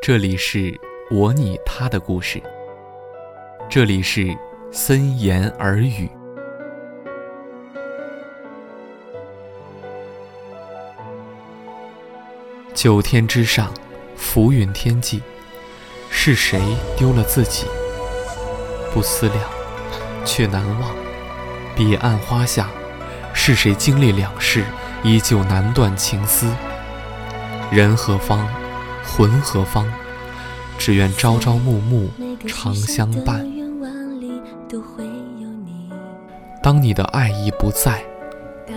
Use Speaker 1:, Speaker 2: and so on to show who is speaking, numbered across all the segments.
Speaker 1: 这里是我你他的故事，这里是森言耳语。九天之上，浮云天际，是谁丢了自己？不思量，却难忘。彼岸花下，是谁经历两世，依旧难断情丝？人何方？魂何方？只愿朝朝暮暮长相伴。当你的爱意不在，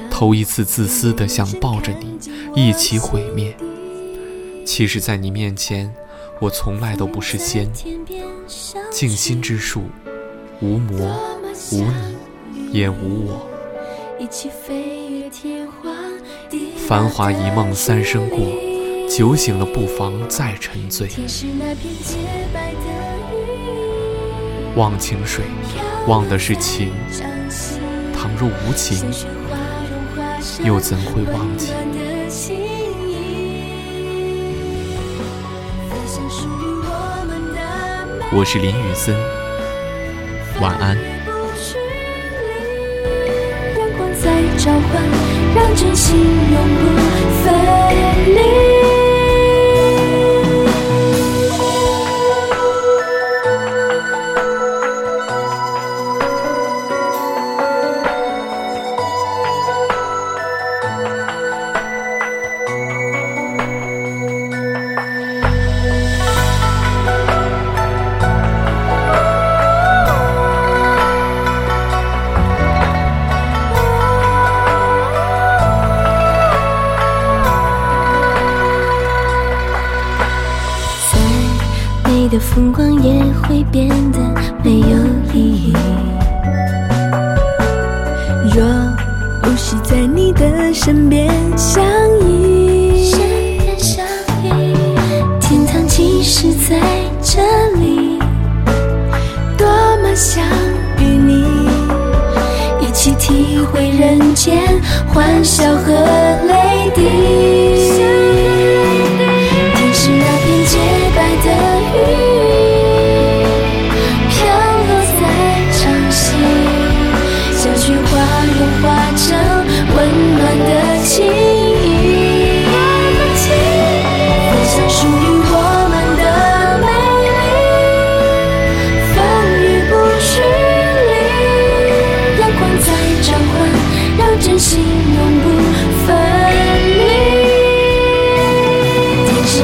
Speaker 2: 头一次自私的想抱着你一起毁灭。
Speaker 1: 其实，在你面前，我从来都不是仙。
Speaker 2: 静心之
Speaker 1: 术，无魔，
Speaker 2: 无你，也无
Speaker 1: 我。
Speaker 2: 繁华一梦，三生过。
Speaker 1: 酒醒了，不妨再沉醉。忘情水，
Speaker 2: 忘的是情。
Speaker 1: 倘若无情，
Speaker 2: 又怎会忘记？我
Speaker 1: 是林雨森，
Speaker 2: 晚安。让真心永不美的风光也会变得没有意义。若不是在你的身边相依，天堂其实在这里。多么想与你一起体会人间欢笑和泪滴。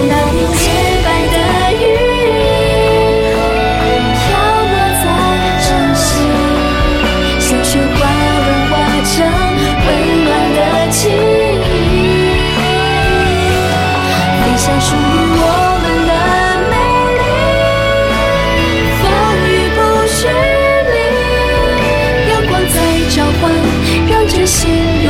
Speaker 2: 那么洁白的羽翼飘落在掌心像雪花融化成温暖的记忆分享属于我们的美丽风雨不须离阳光在召唤让真心永